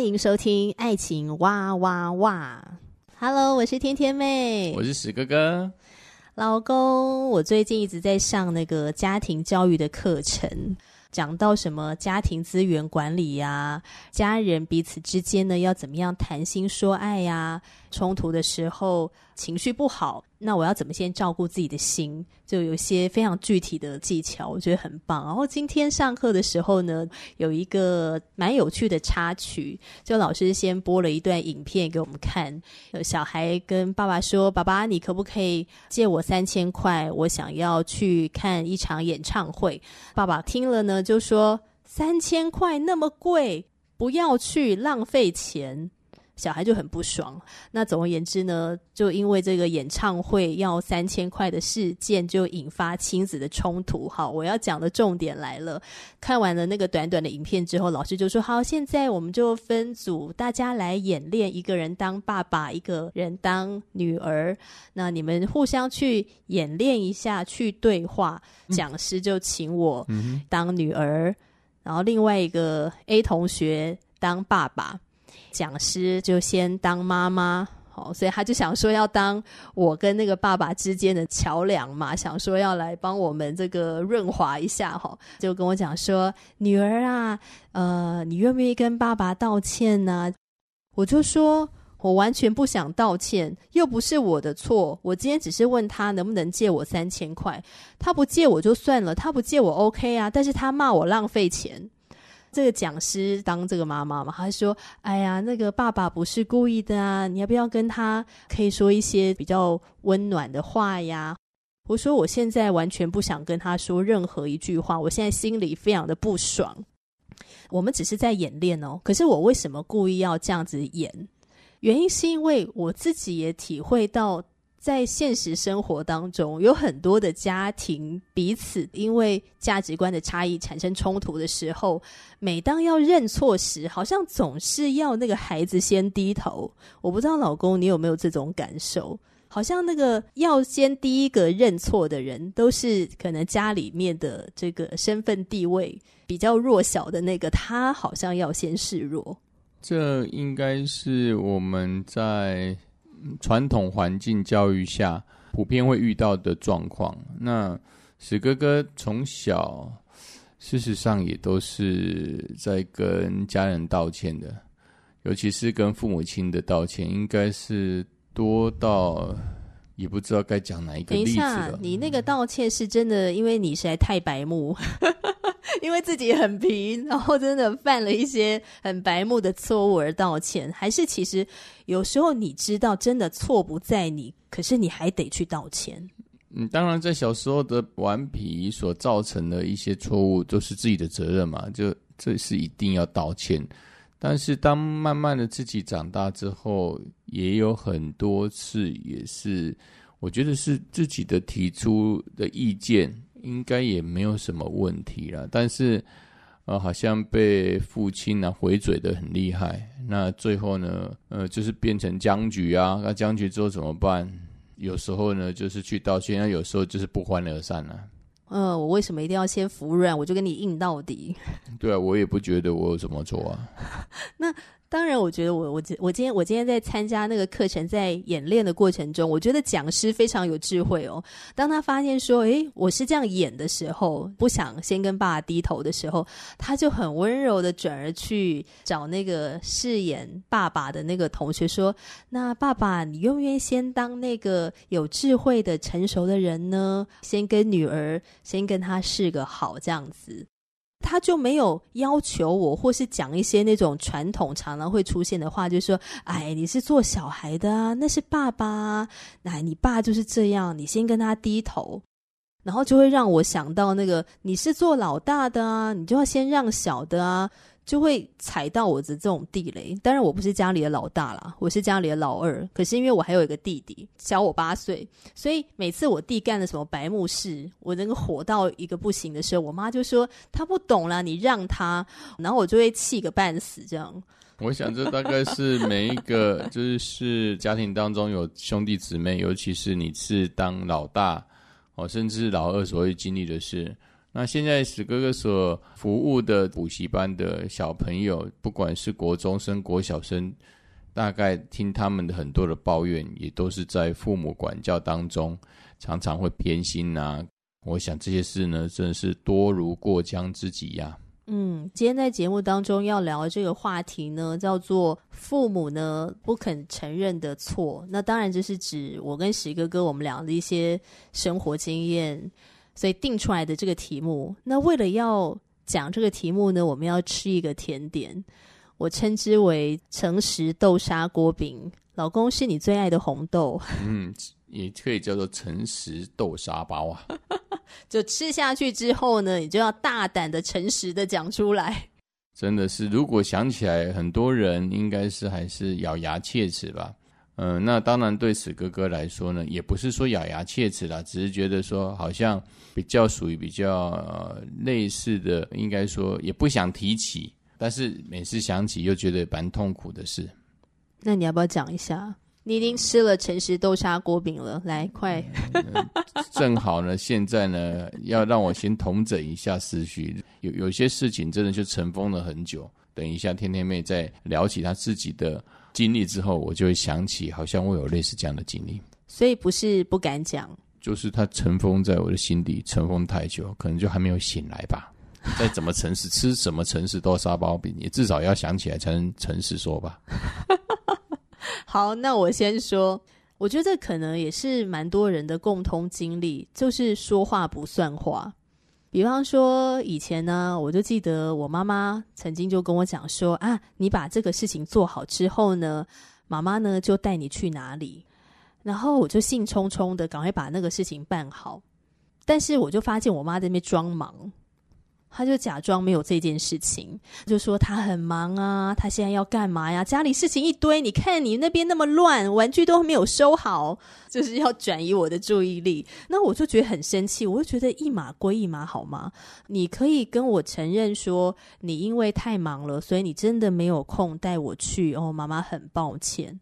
欢迎收听《爱情哇哇哇》。Hello，我是天天妹，我是史哥哥。老公，我最近一直在上那个家庭教育的课程。讲到什么家庭资源管理呀，家人彼此之间呢，要怎么样谈心说爱呀？冲突的时候情绪不好，那我要怎么先照顾自己的心？就有些非常具体的技巧，我觉得很棒。然后今天上课的时候呢，有一个蛮有趣的插曲，就老师先播了一段影片给我们看。有小孩跟爸爸说：“爸爸，你可不可以借我三千块？我想要去看一场演唱会。”爸爸听了呢，就说：“三千块那么贵，不要去，浪费钱。”小孩就很不爽。那总而言之呢，就因为这个演唱会要三千块的事件，就引发亲子的冲突。好，我要讲的重点来了。看完了那个短短的影片之后，老师就说：“好，现在我们就分组，大家来演练，一个人当爸爸，一个人当女儿。那你们互相去演练一下，去对话。讲师就请我当女儿，然后另外一个 A 同学当爸爸。”讲师就先当妈妈，好，所以他就想说要当我跟那个爸爸之间的桥梁嘛，想说要来帮我们这个润滑一下，哈，就跟我讲说，女儿啊，呃，你愿不愿意跟爸爸道歉呢？我就说我完全不想道歉，又不是我的错，我今天只是问他能不能借我三千块，他不借我就算了，他不借我 OK 啊，但是他骂我浪费钱。这个讲师当这个妈妈嘛，他说：“哎呀，那个爸爸不是故意的啊，你要不要跟他可以说一些比较温暖的话呀？”我说：“我现在完全不想跟他说任何一句话，我现在心里非常的不爽。我们只是在演练哦，可是我为什么故意要这样子演？原因是因为我自己也体会到。”在现实生活当中，有很多的家庭彼此因为价值观的差异产生冲突的时候，每当要认错时，好像总是要那个孩子先低头。我不知道老公你有没有这种感受？好像那个要先第一个认错的人，都是可能家里面的这个身份地位比较弱小的那个，他好像要先示弱。这应该是我们在。传统环境教育下，普遍会遇到的状况。那史哥哥从小，事实上也都是在跟家人道歉的，尤其是跟父母亲的道歉，应该是多到也不知道该讲哪一个例子了。等一下，你那个道歉是真的，因为你实在太白目。因为自己很皮，然后真的犯了一些很白目的错误而道歉，还是其实有时候你知道真的错不在你，可是你还得去道歉。嗯，当然在小时候的顽皮所造成的一些错误都是自己的责任嘛，就这是一定要道歉。但是当慢慢的自己长大之后，也有很多次也是，我觉得是自己的提出的意见。应该也没有什么问题了，但是，呃，好像被父亲呢、啊、回嘴的很厉害。那最后呢，呃，就是变成僵局啊。那僵局之后怎么办？有时候呢，就是去道歉；那有时候就是不欢而散了、啊。嗯、呃，我为什么一定要先服软？我就跟你硬到底。对啊，我也不觉得我有怎么做啊。那。当然，我觉得我我我今天我今天在参加那个课程，在演练的过程中，我觉得讲师非常有智慧哦。当他发现说，诶，我是这样演的时候，不想先跟爸爸低头的时候，他就很温柔的转而去找那个饰演爸爸的那个同学说：“那爸爸，你愿不愿意先当那个有智慧的、成熟的人呢？先跟女儿，先跟他示个好，这样子。”他就没有要求我，或是讲一些那种传统常常会出现的话，就是说：“哎，你是做小孩的啊，那是爸爸啊，哎，你爸就是这样，你先跟他低头。”然后就会让我想到那个，你是做老大的啊，你就要先让小的啊。就会踩到我的这种地雷。当然，我不是家里的老大啦，我是家里的老二。可是因为我还有一个弟弟，小我八岁，所以每次我弟干了什么白目事，我那个火到一个不行的时候，我妈就说他不懂啦，你让他，然后我就会气个半死。这样，我想这大概是每一个 就是家庭当中有兄弟姊妹，尤其是你是当老大哦，甚至老二所会经历的事。那现在史哥哥所服务的补习班的小朋友，不管是国中生、国小生，大概听他们的很多的抱怨，也都是在父母管教当中常常会偏心啊。我想这些事呢，真的是多如过江之鲫呀。嗯，今天在节目当中要聊的这个话题呢，叫做父母呢不肯承认的错。那当然就是指我跟史哥哥我们俩的一些生活经验。所以定出来的这个题目，那为了要讲这个题目呢，我们要吃一个甜点，我称之为诚实豆沙锅饼。老公是你最爱的红豆，嗯，也可以叫做诚实豆沙包啊。就吃下去之后呢，你就要大胆的、诚实的讲出来。真的是，如果想起来，很多人应该是还是咬牙切齿吧。嗯、呃，那当然对史哥哥来说呢，也不是说咬牙切齿啦，只是觉得说好像比较属于比较、呃、类似的，应该说也不想提起，但是每次想起又觉得蛮痛苦的事。那你要不要讲一下？你已经吃了诚实豆沙锅饼了，来快、呃！正好呢，现在呢要让我先统整一下思绪，有有些事情真的就尘封了很久。等一下，天天妹再聊起她自己的。经历之后，我就会想起，好像我有类似这样的经历，所以不是不敢讲，就是它尘封在我的心底，尘封太久，可能就还没有醒来吧。再怎么诚实，吃什么诚实豆沙包饼，你至少要想起来才能诚实说吧。好，那我先说，我觉得可能也是蛮多人的共通经历，就是说话不算话。比方说，以前呢，我就记得我妈妈曾经就跟我讲说啊，你把这个事情做好之后呢，妈妈呢就带你去哪里，然后我就兴冲冲的赶快把那个事情办好，但是我就发现我妈在那边装忙。他就假装没有这件事情，就说他很忙啊，他现在要干嘛呀？家里事情一堆，你看你那边那么乱，玩具都没有收好，就是要转移我的注意力。那我就觉得很生气，我就觉得一码归一码好吗？你可以跟我承认说，你因为太忙了，所以你真的没有空带我去。哦，妈妈很抱歉，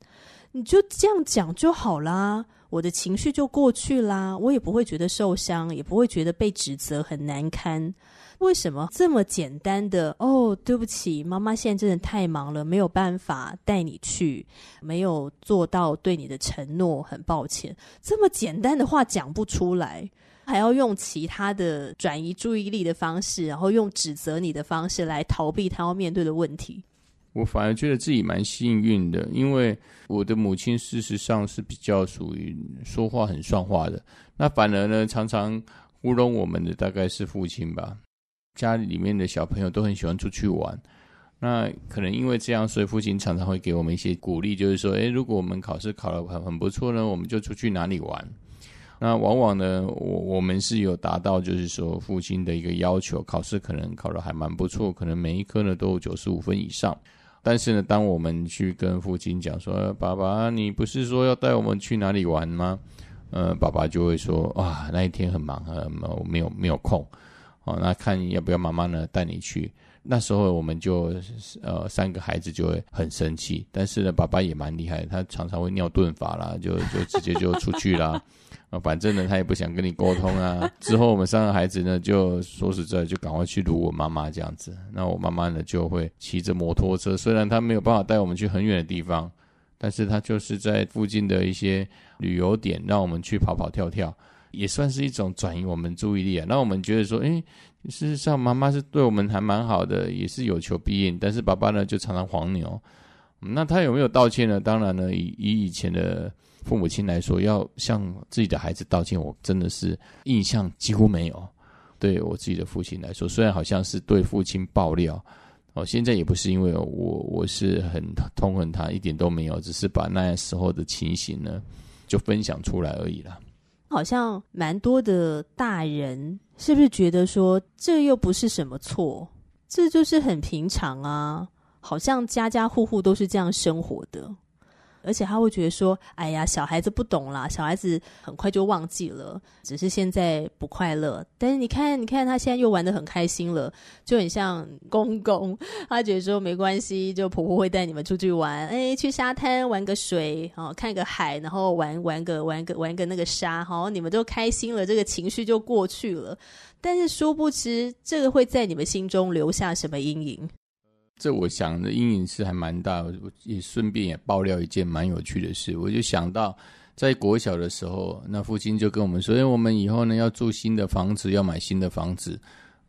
你就这样讲就好啦，我的情绪就过去啦，我也不会觉得受伤，也不会觉得被指责很难堪。为什么这么简单的？哦，对不起，妈妈现在真的太忙了，没有办法带你去，没有做到对你的承诺，很抱歉。这么简单的话讲不出来，还要用其他的转移注意力的方式，然后用指责你的方式来逃避他要面对的问题。我反而觉得自己蛮幸运的，因为我的母亲事实上是比较属于说话很算话的，那反而呢，常常糊弄我们的大概是父亲吧。家里面的小朋友都很喜欢出去玩，那可能因为这样，所以父亲常常会给我们一些鼓励，就是说，诶，如果我们考试考得很很不错呢，我们就出去哪里玩。那往往呢，我我们是有达到，就是说父亲的一个要求，考试可能考得还蛮不错，可能每一科呢都有九十五分以上。但是呢，当我们去跟父亲讲说，爸爸，你不是说要带我们去哪里玩吗？呃，爸爸就会说，哇，那一天很忙，呃，没有没有空。哦，那看要不要妈妈呢带你去？那时候我们就呃三个孩子就会很生气，但是呢，爸爸也蛮厉害，他常常会尿遁法啦，就就直接就出去啦。啊，反正呢他也不想跟你沟通啊。之后我们三个孩子呢就说实在就赶快去撸我妈妈这样子。那我妈妈呢就会骑着摩托车，虽然她没有办法带我们去很远的地方，但是她就是在附近的一些旅游点让我们去跑跑跳跳。也算是一种转移我们注意力啊，那我们觉得说，诶，事实上妈妈是对我们还蛮好的，也是有求必应，但是爸爸呢就常常黄牛。那他有没有道歉呢？当然呢，以以以前的父母亲来说，要向自己的孩子道歉，我真的是印象几乎没有。对我自己的父亲来说，虽然好像是对父亲爆料，哦，现在也不是因为我我是很痛恨他，一点都没有，只是把那时候的情形呢就分享出来而已啦。好像蛮多的大人是不是觉得说，这又不是什么错，这就是很平常啊，好像家家户户都是这样生活的。而且他会觉得说：“哎呀，小孩子不懂啦，小孩子很快就忘记了，只是现在不快乐。但是你看，你看他现在又玩得很开心了，就很像公公。他觉得说没关系，就婆婆会带你们出去玩，哎，去沙滩玩个水，哦，看个海，然后玩玩个玩个玩个那个沙，好，你们都开心了，这个情绪就过去了。但是殊不知，这个会在你们心中留下什么阴影？”这我想的阴影是还蛮大，我也顺便也爆料一件蛮有趣的事。我就想到，在国小的时候，那父亲就跟我们说：“哎，我们以后呢要住新的房子，要买新的房子。”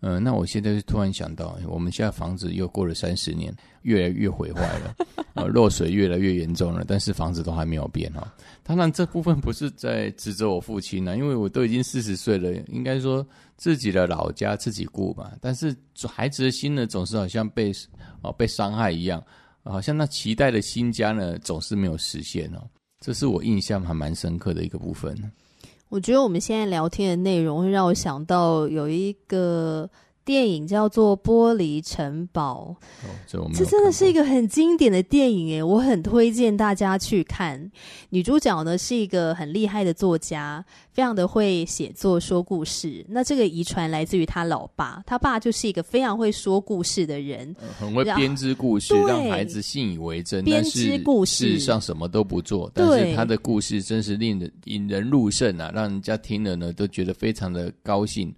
嗯，那我现在就突然想到，我们现在房子又过了三十年，越来越毁坏了，呃，漏水越来越严重了，但是房子都还没有变哈。当然，这部分不是在指责我父亲呢，因为我都已经四十岁了，应该说自己的老家自己顾嘛。但是孩子的心呢，总是好像被哦被伤害一样，好像那期待的新家呢，总是没有实现哦。这是我印象还蛮深刻的一个部分。我觉得我们现在聊天的内容会让我想到有一个。电影叫做《玻璃城堡》，哦，这这真的是一个很经典的电影诶，我很推荐大家去看。女主角呢是一个很厉害的作家，非常的会写作、说故事。那这个遗传来自于他老爸，他爸就是一个非常会说故事的人，呃、很会编织故事，让孩子信以为真。编织故事，事实上什么都不做，但是他的故事真是令人引人入胜啊，让人家听了呢都觉得非常的高兴。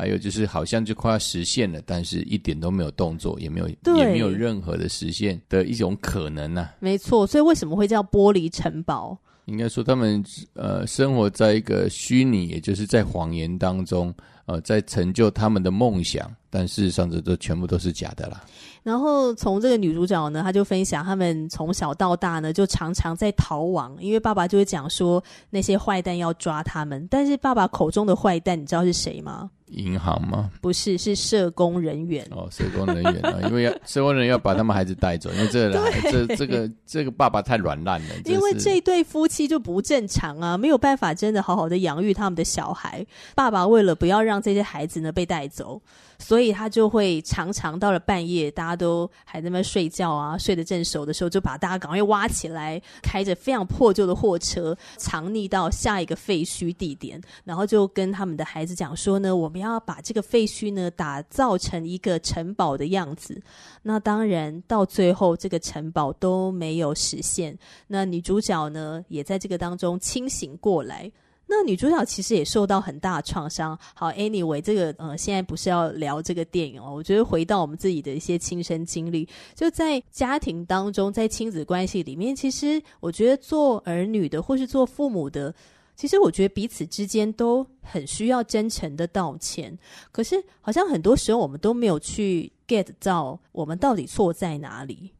还有就是，好像就快要实现了，但是一点都没有动作，也没有，也没有任何的实现的一种可能啊。没错，所以为什么会叫玻璃城堡？应该说，他们呃生活在一个虚拟，也就是在谎言当中，呃，在成就他们的梦想，但事实上这都全部都是假的啦。然后从这个女主角呢，她就分享，他们从小到大呢，就常常在逃亡，因为爸爸就会讲说那些坏蛋要抓他们，但是爸爸口中的坏蛋，你知道是谁吗？银行吗？不是，是社工人员哦，社工人员啊，因为要 社工人员要把他们孩子带走，因为这个这这个这个爸爸太软烂了，因为这对夫妻就不正常啊，没有办法真的好好的养育他们的小孩。爸爸为了不要让这些孩子呢被带走，所以他就会常常到了半夜，大家都还在那睡觉啊，睡得正熟的时候，就把大家赶快挖起来，开着非常破旧的货车，藏匿到下一个废墟地点，然后就跟他们的孩子讲说呢，我们。要把这个废墟呢打造成一个城堡的样子，那当然到最后这个城堡都没有实现。那女主角呢也在这个当中清醒过来。那女主角其实也受到很大的创伤。好，anyway，这个呃现在不是要聊这个电影哦，我觉得回到我们自己的一些亲身经历，就在家庭当中，在亲子关系里面，其实我觉得做儿女的或是做父母的。其实我觉得彼此之间都很需要真诚的道歉，可是好像很多时候我们都没有去 get 到我们到底错在哪里。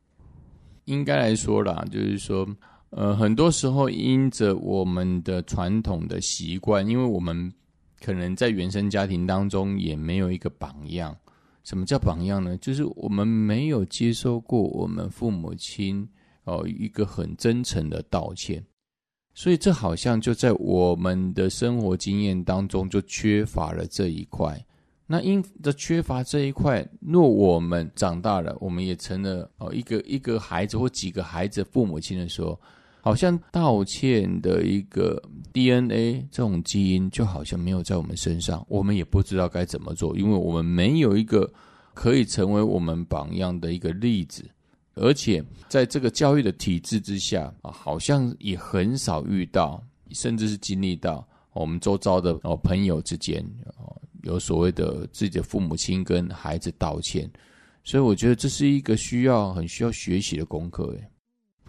应该来说啦，就是说，呃，很多时候因着我们的传统的习惯，因为我们可能在原生家庭当中也没有一个榜样。什么叫榜样呢？就是我们没有接受过我们父母亲哦一个很真诚的道歉。所以，这好像就在我们的生活经验当中就缺乏了这一块。那因着缺乏这一块，若我们长大了，我们也成了哦一个一个孩子或几个孩子父母亲的时候，好像道歉的一个 DNA 这种基因就好像没有在我们身上，我们也不知道该怎么做，因为我们没有一个可以成为我们榜样的一个例子。而且在这个教育的体制之下啊，好像也很少遇到，甚至是经历到我们周遭的哦朋友之间哦有所谓的自己的父母亲跟孩子道歉，所以我觉得这是一个需要很需要学习的功课诶。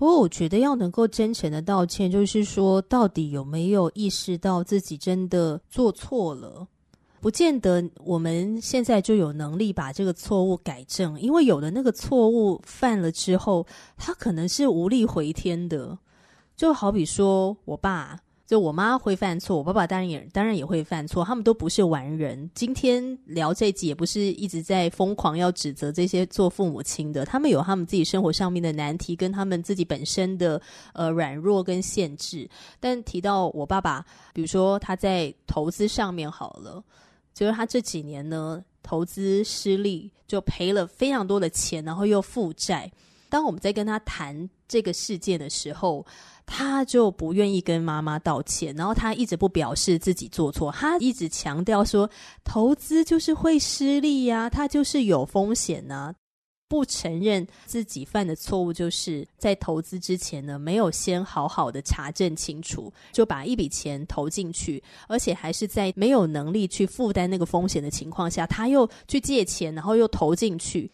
不过我觉得要能够真诚的道歉，就是说到底有没有意识到自己真的做错了。不见得我们现在就有能力把这个错误改正，因为有的那个错误犯了之后，他可能是无力回天的。就好比说我爸就我妈会犯错，我爸爸当然也当然也会犯错，他们都不是完人。今天聊这集也不是一直在疯狂要指责这些做父母亲的，他们有他们自己生活上面的难题，跟他们自己本身的呃软弱跟限制。但提到我爸爸，比如说他在投资上面好了，就是他这几年呢投资失利，就赔了非常多的钱，然后又负债。当我们在跟他谈这个事件的时候，他就不愿意跟妈妈道歉，然后他一直不表示自己做错，他一直强调说投资就是会失利呀，他就是有风险呐，不承认自己犯的错误就是在投资之前呢，没有先好好的查证清楚，就把一笔钱投进去，而且还是在没有能力去负担那个风险的情况下，他又去借钱，然后又投进去。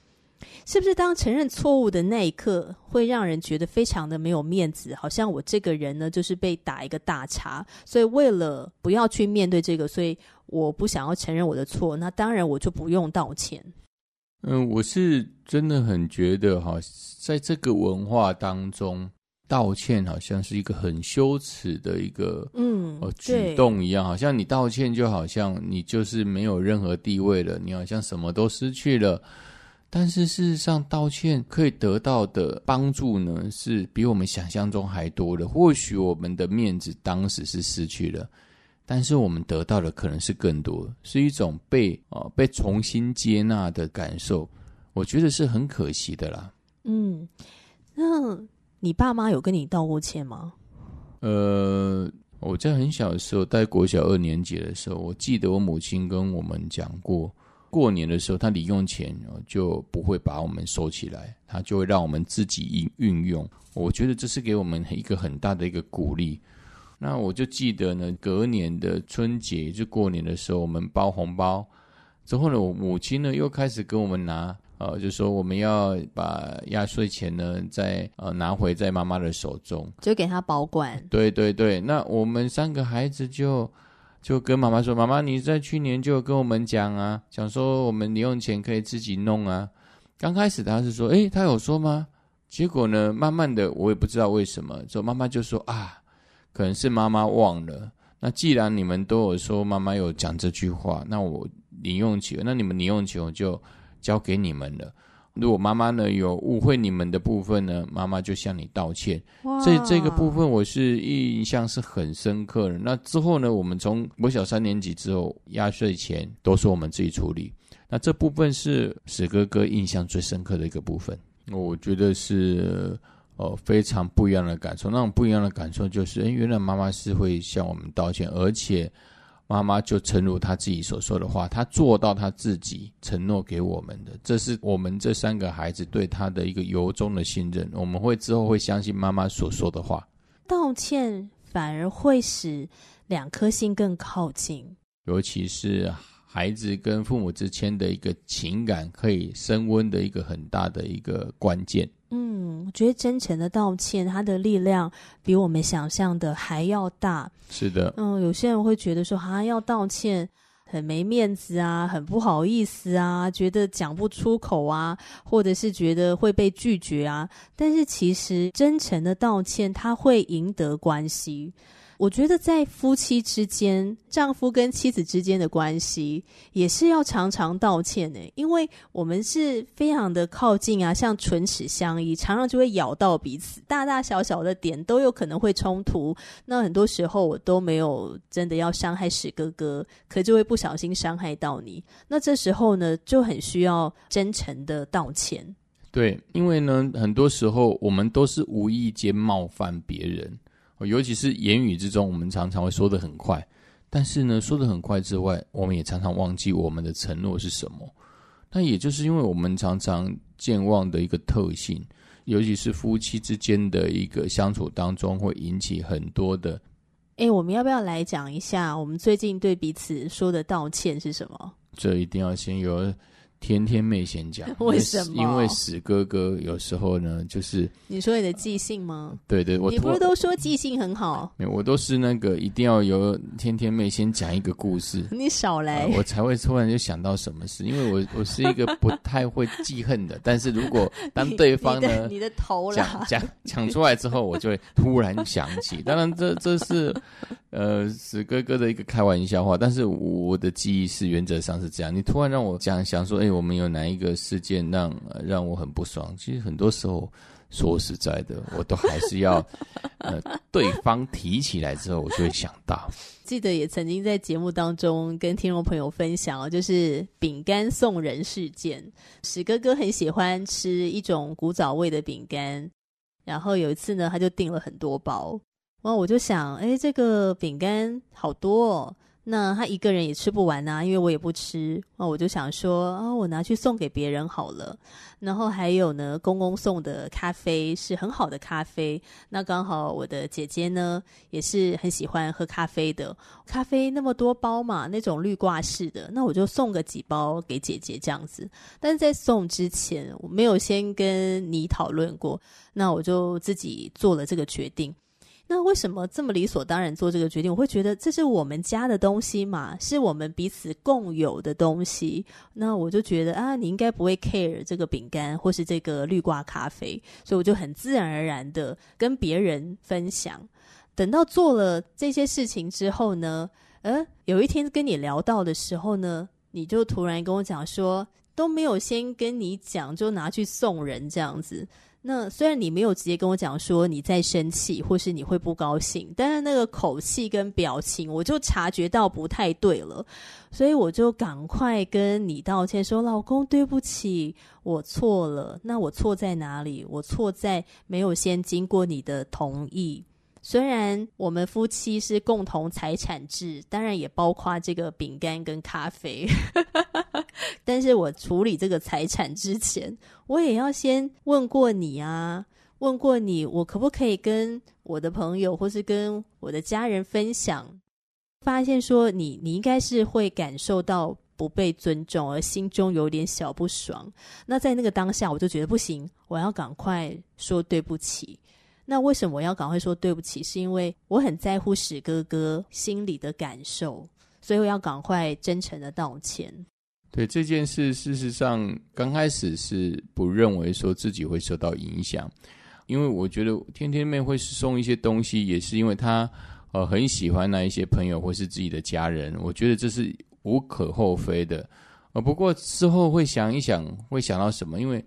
是不是当承认错误的那一刻，会让人觉得非常的没有面子？好像我这个人呢，就是被打一个大叉。所以为了不要去面对这个，所以我不想要承认我的错。那当然我就不用道歉。嗯，我是真的很觉得哈，在这个文化当中，道歉好像是一个很羞耻的一个嗯举动一样，好像你道歉就好像你就是没有任何地位了，你好像什么都失去了。但是事实上，道歉可以得到的帮助呢，是比我们想象中还多的。或许我们的面子当时是失去了，但是我们得到的可能是更多，是一种被啊、呃、被重新接纳的感受。我觉得是很可惜的啦。嗯，那你爸妈有跟你道过歉吗？呃，我在很小的时候，在国小二年级的时候，我记得我母亲跟我们讲过。过年的时候，他零用钱就不会把我们收起来，他就会让我们自己运运用。我觉得这是给我们一个很大的一个鼓励。那我就记得呢，隔年的春节就过年的时候，我们包红包之后呢，我母亲呢又开始跟我们拿，呃，就说我们要把压岁钱呢再呃拿回在妈妈的手中，就给她保管。对对对，那我们三个孩子就。就跟妈妈说：“妈妈，你在去年就跟我们讲啊，讲说我们零用钱可以自己弄啊。刚开始他是说，诶，他有说吗？结果呢，慢慢的我也不知道为什么，说妈妈就说啊，可能是妈妈忘了。那既然你们都有说妈妈有讲这句话，那我零用钱，那你们零用钱我就交给你们了。”如果妈妈呢有误会你们的部分呢，妈妈就向你道歉。这这个部分我是印象是很深刻的。那之后呢，我们从国小三年级之后，压岁钱都是我们自己处理。那这部分是史哥哥印象最深刻的一个部分。我觉得是呃非常不一样的感受。那种不一样的感受就是，哎，原来妈妈是会向我们道歉，而且。妈妈就诚如他自己所说的话，他做到他自己承诺给我们的，这是我们这三个孩子对他的一个由衷的信任。我们会之后会相信妈妈所说的话，道歉反而会使两颗心更靠近，尤其是孩子跟父母之间的一个情感可以升温的一个很大的一个关键。嗯，我觉得真诚的道歉，它的力量比我们想象的还要大。是的，嗯，有些人会觉得说，啊，要道歉很没面子啊，很不好意思啊，觉得讲不出口啊，或者是觉得会被拒绝啊。但是其实真诚的道歉，它会赢得关系。我觉得在夫妻之间，丈夫跟妻子之间的关系也是要常常道歉的，因为我们是非常的靠近啊，像唇齿相依，常常就会咬到彼此，大大小小的点都有可能会冲突。那很多时候我都没有真的要伤害史哥哥，可就会不小心伤害到你。那这时候呢，就很需要真诚的道歉。对，因为呢，很多时候我们都是无意间冒犯别人。尤其是言语之中，我们常常会说的很快，但是呢，说的很快之外，我们也常常忘记我们的承诺是什么。那也就是因为我们常常健忘的一个特性，尤其是夫妻之间的一个相处当中，会引起很多的。诶，我们要不要来讲一下，我们最近对彼此说的道歉是什么？这一定要先由天天妹先讲，为什么？因为史哥哥有时候呢，就是你说你的记性吗？对对，我你不是都说记性很好？没有，我都是那个一定要由天天妹先讲一个故事，你少来，呃，我才会突然就想到什么事。因为我我是一个不太会记恨的，但是如果当对方呢，你，你，的，你的头讲讲讲出来之后，我就会突然想起。当然这，这这是呃史哥哥的一个开玩笑话，但是我的记忆是原则上是这样。你突然让我讲想说，哎。我们有哪一个事件让让我很不爽？其实很多时候，说实在的，我都还是要 呃对方提起来之后，我就会想到。记得也曾经在节目当中跟听众朋友分享哦，就是饼干送人事件。史哥哥很喜欢吃一种古早味的饼干，然后有一次呢，他就订了很多包。然后我就想，哎，这个饼干好多哦。那他一个人也吃不完呐，因为我也不吃。那我就想说，啊，我拿去送给别人好了。然后还有呢，公公送的咖啡是很好的咖啡。那刚好我的姐姐呢，也是很喜欢喝咖啡的。咖啡那么多包嘛，那种滤挂式的，那我就送个几包给姐姐这样子。但是在送之前，我没有先跟你讨论过，那我就自己做了这个决定。那为什么这么理所当然做这个决定？我会觉得这是我们家的东西嘛，是我们彼此共有的东西。那我就觉得啊，你应该不会 care 这个饼干或是这个绿挂咖啡，所以我就很自然而然的跟别人分享。等到做了这些事情之后呢，呃，有一天跟你聊到的时候呢，你就突然跟我讲说，都没有先跟你讲，就拿去送人这样子。那虽然你没有直接跟我讲说你在生气，或是你会不高兴，但是那个口气跟表情，我就察觉到不太对了，所以我就赶快跟你道歉说：“老公，对不起，我错了。那我错在哪里？我错在没有先经过你的同意。”虽然我们夫妻是共同财产制，当然也包括这个饼干跟咖啡，但是我处理这个财产之前，我也要先问过你啊，问过你，我可不可以跟我的朋友或是跟我的家人分享？发现说你你应该是会感受到不被尊重，而心中有点小不爽。那在那个当下，我就觉得不行，我要赶快说对不起。那为什么我要赶快说对不起？是因为我很在乎史哥哥心里的感受，所以我要赶快真诚的道歉。对这件事，事实上刚开始是不认为说自己会受到影响，因为我觉得天天妹会送一些东西，也是因为她呃很喜欢那一些朋友或是自己的家人，我觉得这是无可厚非的。呃，不过之后会想一想，会想到什么？因为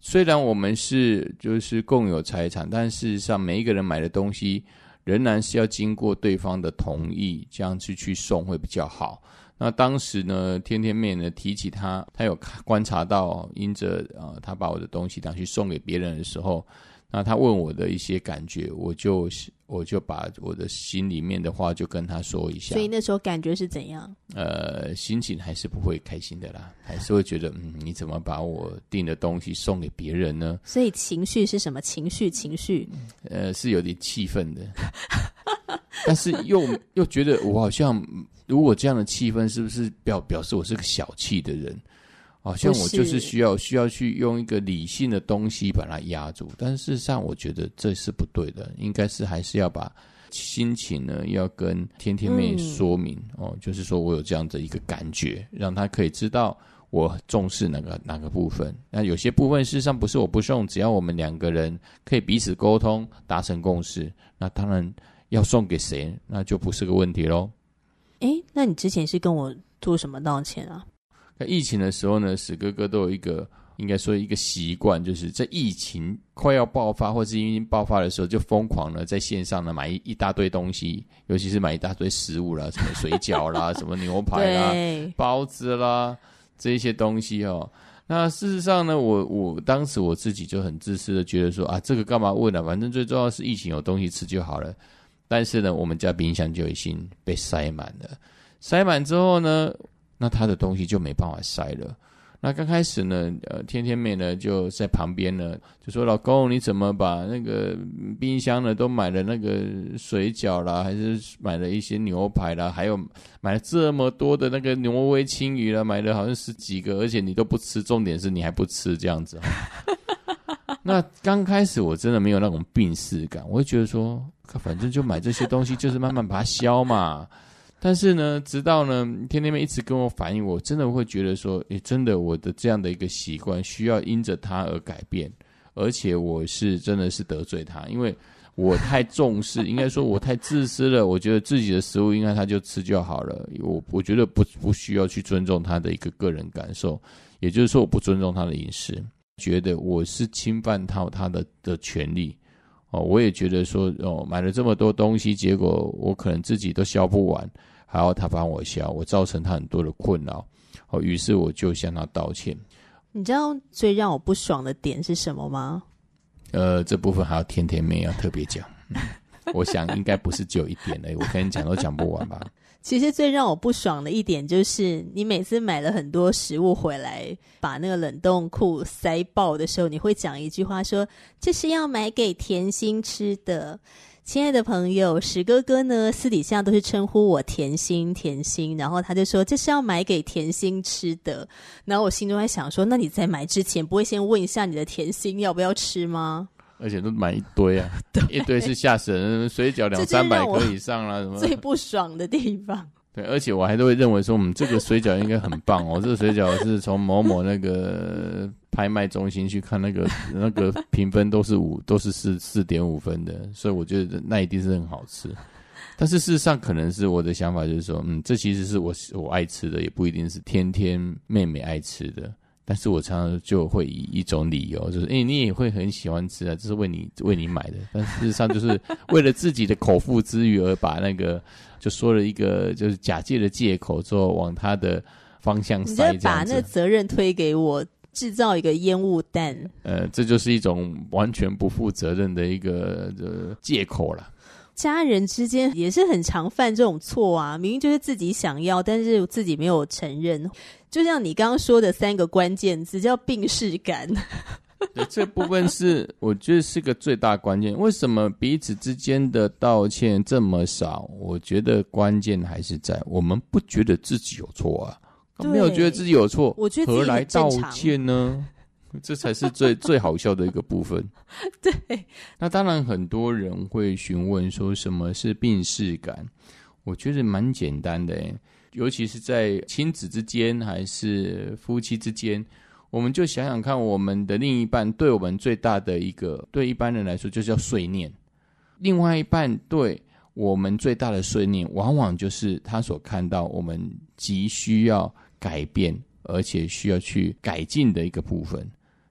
虽然我们是就是共有财产，但事实上每一个人买的东西仍然是要经过对方的同意，这样子去送会比较好。那当时呢，天天妹呢提起他，他有观察到，因着啊，他把我的东西拿去送给别人的时候。那他问我的一些感觉，我就我就把我的心里面的话就跟他说一下。所以那时候感觉是怎样？呃，心情还是不会开心的啦，还是会觉得，嗯，你怎么把我订的东西送给别人呢？所以情绪是什么情绪？情绪？呃，是有点气愤的，但是又又觉得我好像，如果这样的气氛，是不是表表示我是个小气的人？好像我就是需要需要去用一个理性的东西把它压住，但事实上我觉得这是不对的，应该是还是要把心情呢要跟天天妹说明、嗯、哦，就是说我有这样的一个感觉，让她可以知道我重视哪个哪个部分。那有些部分事实上不是我不送，只要我们两个人可以彼此沟通达成共识，那当然要送给谁那就不是个问题喽。诶，那你之前是跟我做什么道歉啊？在疫情的时候呢，史哥哥都有一个应该说一个习惯，就是在疫情快要爆发或是已经爆发的时候，就疯狂的在线上呢买一一大堆东西，尤其是买一大堆食物啦，什么水饺啦，什么牛排啦、包子啦这一些东西哦。那事实上呢，我我当时我自己就很自私的觉得说啊，这个干嘛问呢、啊？反正最重要是疫情有东西吃就好了。但是呢，我们家冰箱就已经被塞满了，塞满之后呢。那他的东西就没办法塞了，那刚开始呢，呃，天天妹呢就在旁边呢，就说：“老公，你怎么把那个冰箱呢都买了那个水饺啦，还是买了一些牛排啦，还有买了这么多的那个挪威青鱼啦，买了好像十几个，而且你都不吃，重点是你还不吃这样子。” 那刚开始我真的没有那种病识感，我会觉得说，反正就买这些东西，就是慢慢把它消嘛。但是呢，直到呢，天天妹一直跟我反映，我真的会觉得说，诶，真的我的这样的一个习惯需要因着他而改变，而且我是真的是得罪他，因为我太重视，应该说我太自私了。我觉得自己的食物应该他就吃就好了，我我觉得不不需要去尊重他的一个个人感受，也就是说我不尊重他的饮食，觉得我是侵犯到他的的权利。哦，我也觉得说，哦，买了这么多东西，结果我可能自己都消不完。还要他帮我消，我造成他很多的困扰，哦，于是我就向他道歉。你知道最让我不爽的点是什么吗？呃，这部分还要天天妹要特别讲，嗯，我想应该不是只有一点而已，我跟你讲都讲不完吧。其实最让我不爽的一点就是，你每次买了很多食物回来，把那个冷冻库塞爆的时候，你会讲一句话说：“这是要买给甜心吃的。”亲爱的朋友，史哥哥呢，私底下都是称呼我甜心甜心，然后他就说，这是要买给甜心吃的。然后我心中在想说，那你在买之前不会先问一下你的甜心要不要吃吗？而且都买一堆啊，一堆是吓死人，水饺两三百个以上啦，什么最不爽的地方。对，而且我还都会认为说，我们这个水饺应该很棒哦。这个水饺是从某某那个 拍卖中心去看，那个那个评分都是五，都是四四点五分的，所以我觉得那一定是很好吃。但是事实上，可能是我的想法就是说，嗯，这其实是我我爱吃的，也不一定是天天妹妹爱吃的。但是我常常就会以一种理由，就是，诶，你也会很喜欢吃啊，这是为你为你买的。但事实上，就是为了自己的口腹之欲而把那个。就说了一个就是假借的借口，之后往他的方向塞，把那责任推给我，制造一个烟雾弹。呃，这就是一种完全不负责任的一个呃借口了。家人之间也是很常犯这种错啊，明明就是自己想要，但是自己没有承认。就像你刚刚说的三个关键字，叫病识感。对，这部分是我觉得是个最大关键。为什么彼此之间的道歉这么少？我觉得关键还是在我们不觉得自己有错啊，没有觉得自己有错，我觉得何来道歉呢？这才是最最好笑的一个部分。对，那当然很多人会询问说什么是病视感？我觉得蛮简单的，尤其是在亲子之间还是夫妻之间。我们就想想看，我们的另一半对我们最大的一个，对一般人来说就叫碎念；另外一半对我们最大的碎念，往往就是他所看到我们急需要改变，而且需要去改进的一个部分。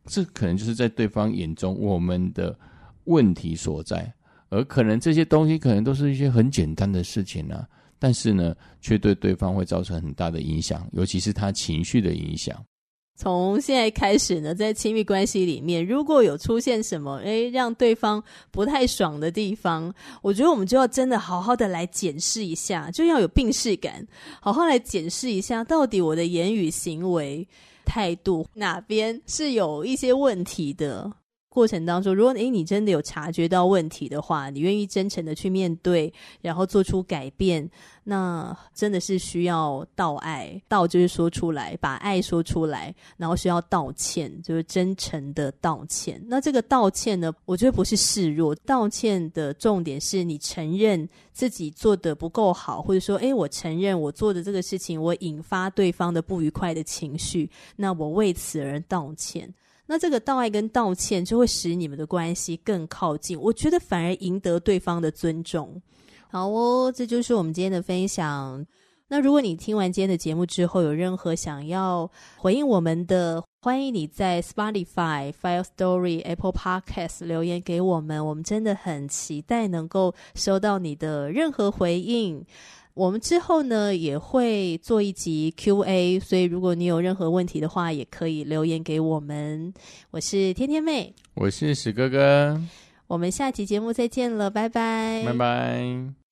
这可能就是在对方眼中我们的问题所在，而可能这些东西可能都是一些很简单的事情呢，但是呢，却对对方会造成很大的影响，尤其是他情绪的影响。从现在开始呢，在亲密关系里面，如果有出现什么诶让对方不太爽的地方，我觉得我们就要真的好好的来检视一下，就要有病视感，好好来检视一下，到底我的言语、行为、态度哪边是有一些问题的。过程当中，如果诶你真的有察觉到问题的话，你愿意真诚的去面对，然后做出改变，那真的是需要道爱，道就是说出来，把爱说出来，然后需要道歉，就是真诚的道歉。那这个道歉呢，我觉得不是示弱，道歉的重点是你承认自己做的不够好，或者说，诶我承认我做的这个事情，我引发对方的不愉快的情绪，那我为此而道歉。那这个道爱跟道歉就会使你们的关系更靠近，我觉得反而赢得对方的尊重。好哦，这就是我们今天的分享。那如果你听完今天的节目之后，有任何想要回应我们的，欢迎你在 Spotify、Fire Story、Apple Podcast 留言给我们，我们真的很期待能够收到你的任何回应。我们之后呢也会做一集 Q&A，所以如果你有任何问题的话，也可以留言给我们。我是天天妹，我是史哥哥，我们下期节目再见了，拜拜，拜拜。